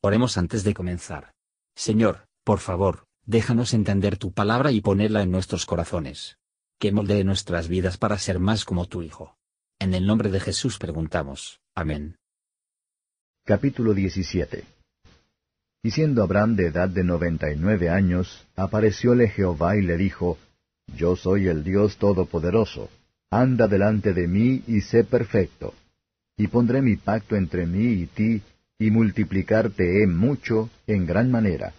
Oremos antes de comenzar. Señor, por favor, déjanos entender tu palabra y ponerla en nuestros corazones. Que moldee nuestras vidas para ser más como tu Hijo. En el nombre de Jesús preguntamos. Amén. Capítulo 17 Y siendo Abraham de edad de noventa y nueve años, aparecióle Jehová y le dijo, Yo soy el Dios Todopoderoso, anda delante de mí y sé perfecto. Y pondré mi pacto entre mí y ti, y multiplicarte he mucho en gran manera.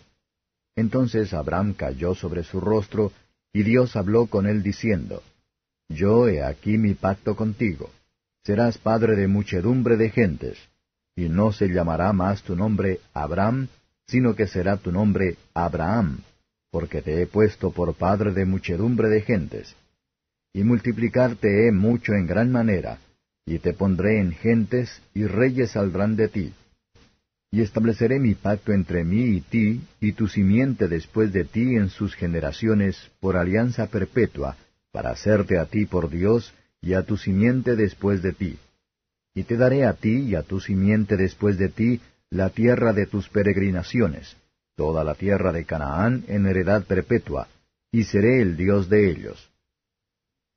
Entonces Abraham cayó sobre su rostro, y Dios habló con él diciendo, Yo he aquí mi pacto contigo. Serás padre de muchedumbre de gentes, y no se llamará más tu nombre Abraham, sino que será tu nombre Abraham, porque te he puesto por padre de muchedumbre de gentes. Y multiplicarte he mucho en gran manera, y te pondré en gentes, y reyes saldrán de ti y estableceré mi pacto entre mí y ti, y tu simiente después de ti en sus generaciones, por alianza perpetua, para hacerte a ti por Dios, y a tu simiente después de ti. Y te daré a ti y a tu simiente después de ti la tierra de tus peregrinaciones, toda la tierra de Canaán en heredad perpetua, y seré el Dios de ellos.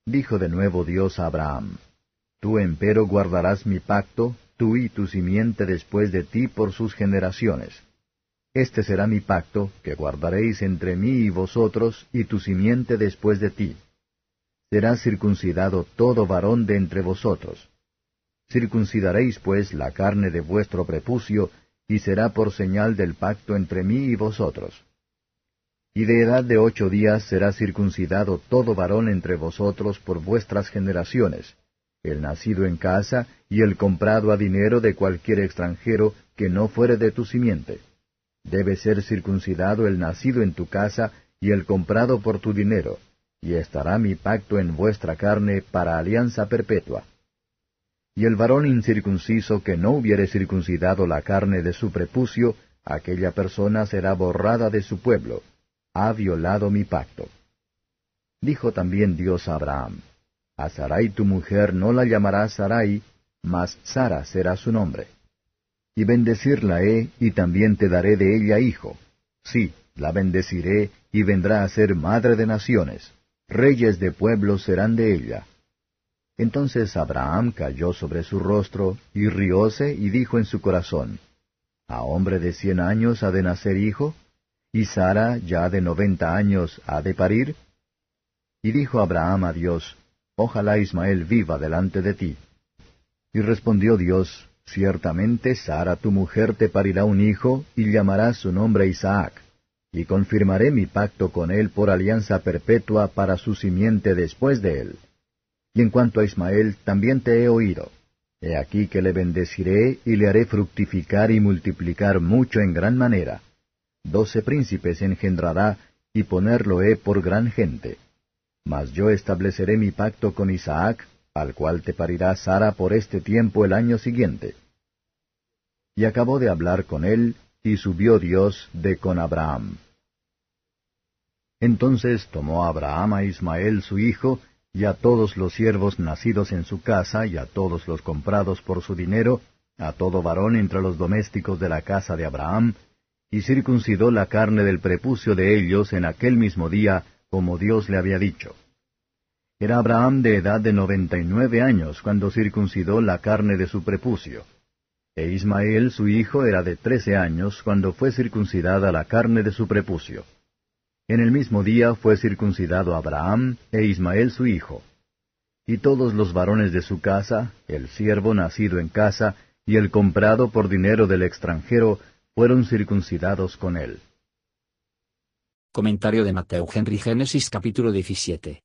Dijo de nuevo Dios a Abraham, Tú empero guardarás mi pacto, tú y tu simiente después de ti por sus generaciones. Este será mi pacto, que guardaréis entre mí y vosotros, y tu simiente después de ti. Será circuncidado todo varón de entre vosotros. Circuncidaréis pues la carne de vuestro prepucio, y será por señal del pacto entre mí y vosotros. Y de edad de ocho días será circuncidado todo varón entre vosotros por vuestras generaciones, el nacido en casa y el comprado a dinero de cualquier extranjero que no fuere de tu simiente. Debe ser circuncidado el nacido en tu casa y el comprado por tu dinero, y estará mi pacto en vuestra carne para alianza perpetua. Y el varón incircunciso que no hubiere circuncidado la carne de su prepucio, aquella persona será borrada de su pueblo. Ha violado mi pacto. Dijo también Dios a Abraham, a Sarai tu mujer no la llamarás Sarai, mas Sara será su nombre. Y bendecirla he, y también te daré de ella hijo. Sí, la bendeciré, y vendrá a ser madre de naciones. Reyes de pueblos serán de ella. Entonces Abraham cayó sobre su rostro, y rióse, y dijo en su corazón, ¿A hombre de cien años ha de nacer hijo? ¿Y Sara, ya de noventa años, ha de parir? Y dijo Abraham a Dios, ojalá Ismael viva delante de ti. Y respondió Dios, Ciertamente Sara tu mujer te parirá un hijo, y llamarás su nombre Isaac, y confirmaré mi pacto con él por alianza perpetua para su simiente después de él. Y en cuanto a Ismael, también te he oído. He aquí que le bendeciré y le haré fructificar y multiplicar mucho en gran manera. Doce príncipes engendrará, y ponerlo he por gran gente. Mas yo estableceré mi pacto con Isaac, al cual te parirá Sara por este tiempo el año siguiente. Y acabó de hablar con él, y subió Dios de con Abraham. Entonces tomó Abraham a Ismael su hijo, y a todos los siervos nacidos en su casa, y a todos los comprados por su dinero, a todo varón entre los domésticos de la casa de Abraham, y circuncidó la carne del prepucio de ellos en aquel mismo día, como Dios le había dicho. Era Abraham de edad de noventa y nueve años cuando circuncidó la carne de su prepucio. E Ismael su hijo era de trece años cuando fue circuncidada la carne de su prepucio. En el mismo día fue circuncidado Abraham e Ismael su hijo. Y todos los varones de su casa, el siervo nacido en casa, y el comprado por dinero del extranjero, fueron circuncidados con él. Comentario de Mateo Henry Génesis capítulo 17.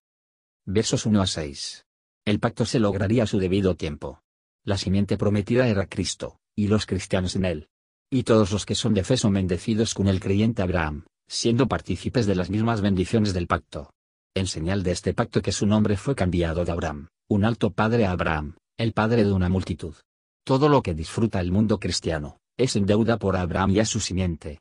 Versos 1 a 6. El pacto se lograría a su debido tiempo. La simiente prometida era Cristo, y los cristianos en él. Y todos los que son de fe son bendecidos con el creyente Abraham, siendo partícipes de las mismas bendiciones del pacto. En señal de este pacto que su nombre fue cambiado de Abraham, un alto padre a Abraham, el padre de una multitud. Todo lo que disfruta el mundo cristiano, es en deuda por Abraham y a su simiente.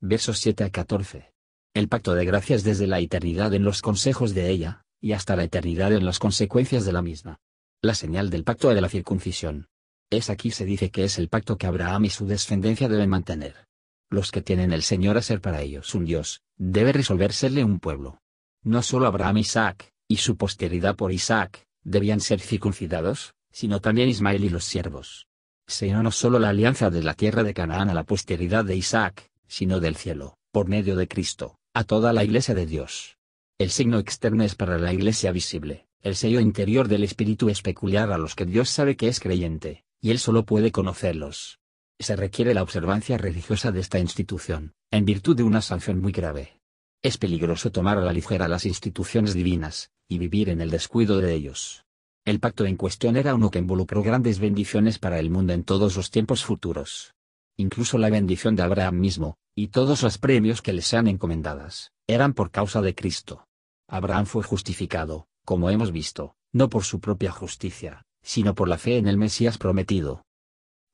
Versos 7 a 14. El pacto de gracias desde la eternidad en los consejos de ella, y hasta la eternidad en las consecuencias de la misma. La señal del pacto de la circuncisión. Es aquí se dice que es el pacto que Abraham y su descendencia deben mantener. Los que tienen el Señor a ser para ellos un Dios, debe resolvérsele un pueblo. No solo Abraham y Isaac, y su posteridad por Isaac, debían ser circuncidados, sino también Ismael y los siervos. Sino no solo la alianza de la tierra de Canaán a la posteridad de Isaac, sino del cielo, por medio de Cristo, a toda la iglesia de Dios. El signo externo es para la iglesia visible, el sello interior del Espíritu es peculiar a los que Dios sabe que es creyente, y Él solo puede conocerlos. Se requiere la observancia religiosa de esta institución, en virtud de una sanción muy grave. Es peligroso tomar a la ligera las instituciones divinas, y vivir en el descuido de ellos. El pacto en cuestión era uno que involucró grandes bendiciones para el mundo en todos los tiempos futuros. Incluso la bendición de Abraham mismo, y todos los premios que le sean encomendadas, eran por causa de Cristo. Abraham fue justificado, como hemos visto, no por su propia justicia, sino por la fe en el Mesías prometido.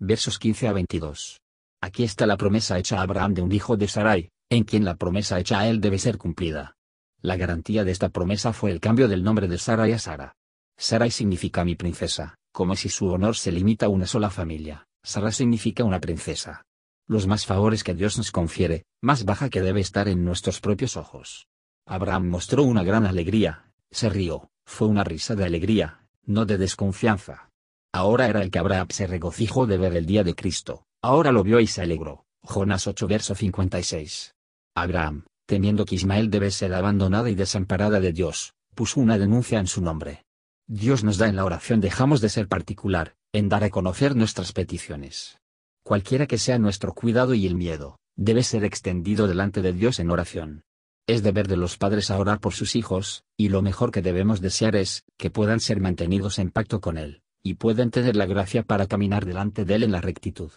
Versos 15 a 22. Aquí está la promesa hecha a Abraham de un hijo de Sarai, en quien la promesa hecha a él debe ser cumplida. La garantía de esta promesa fue el cambio del nombre de Sarai a Sara. Sarai significa mi princesa, como si su honor se limita a una sola familia. Sara significa una princesa. Los más favores que Dios nos confiere, más baja que debe estar en nuestros propios ojos. Abraham mostró una gran alegría, se rió, fue una risa de alegría, no de desconfianza. Ahora era el que Abraham se regocijó de ver el día de Cristo, ahora lo vio y se alegró. Jonás 8 verso 56. Abraham, temiendo que Ismael debe ser abandonada y desamparada de Dios, puso una denuncia en su nombre. Dios nos da en la oración dejamos de ser particular, en dar a conocer nuestras peticiones. Cualquiera que sea nuestro cuidado y el miedo, debe ser extendido delante de Dios en oración. Es deber de los padres a orar por sus hijos, y lo mejor que debemos desear es, que puedan ser mantenidos en pacto con Él, y puedan tener la gracia para caminar delante de Él en la rectitud.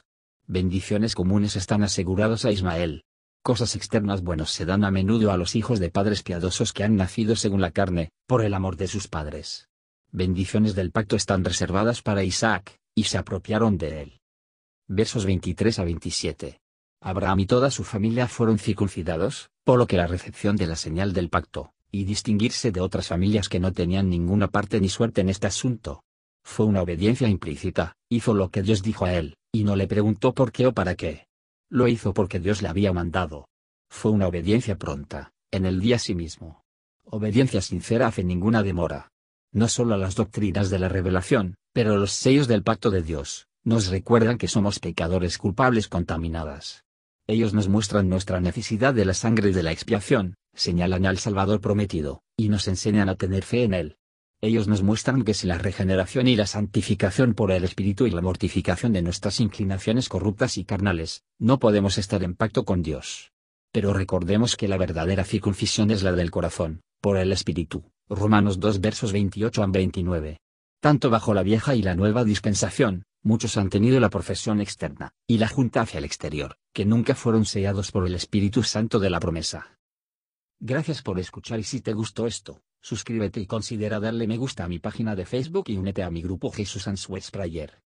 Bendiciones comunes están asegurados a Ismael, Cosas externas buenas se dan a menudo a los hijos de padres piadosos que han nacido según la carne, por el amor de sus padres. Bendiciones del pacto están reservadas para Isaac, y se apropiaron de él. Versos 23 a 27. Abraham y toda su familia fueron circuncidados, por lo que la recepción de la señal del pacto, y distinguirse de otras familias que no tenían ninguna parte ni suerte en este asunto. Fue una obediencia implícita, hizo lo que Dios dijo a él, y no le preguntó por qué o para qué. Lo hizo porque Dios le había mandado. Fue una obediencia pronta, en el día sí mismo. Obediencia sincera hace ninguna demora. No solo a las doctrinas de la revelación, pero los sellos del pacto de Dios, nos recuerdan que somos pecadores culpables contaminadas. Ellos nos muestran nuestra necesidad de la sangre de la expiación, señalan al Salvador prometido, y nos enseñan a tener fe en Él. Ellos nos muestran que si la regeneración y la santificación por el Espíritu y la mortificación de nuestras inclinaciones corruptas y carnales, no podemos estar en pacto con Dios. Pero recordemos que la verdadera circuncisión es la del corazón, por el Espíritu. Romanos 2 versos 28 a 29. Tanto bajo la vieja y la nueva dispensación, muchos han tenido la profesión externa, y la junta hacia el exterior, que nunca fueron sellados por el Espíritu Santo de la promesa. Gracias por escuchar y si te gustó esto, Suscríbete y considera darle me gusta a mi página de Facebook y únete a mi grupo Jesús Answers Prayer.